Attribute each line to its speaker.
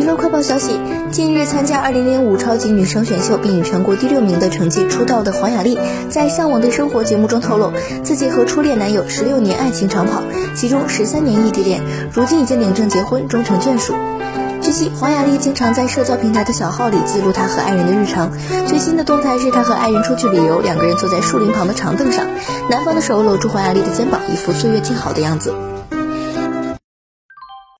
Speaker 1: 娱乐快报消息：近日参加2005超级女声选秀并以全国第六名的成绩出道的黄雅莉，在《向往的生活》节目中透露，自己和初恋男友十六年爱情长跑，其中十三年异地恋，如今已经领证结婚，终成眷属。据悉，黄雅莉经常在社交平台的小号里记录她和爱人的日常。最新的动态是她和爱人出去旅游，两个人坐在树林旁的长凳上，男方的手搂住黄雅莉的肩膀，一副岁月静好的样子。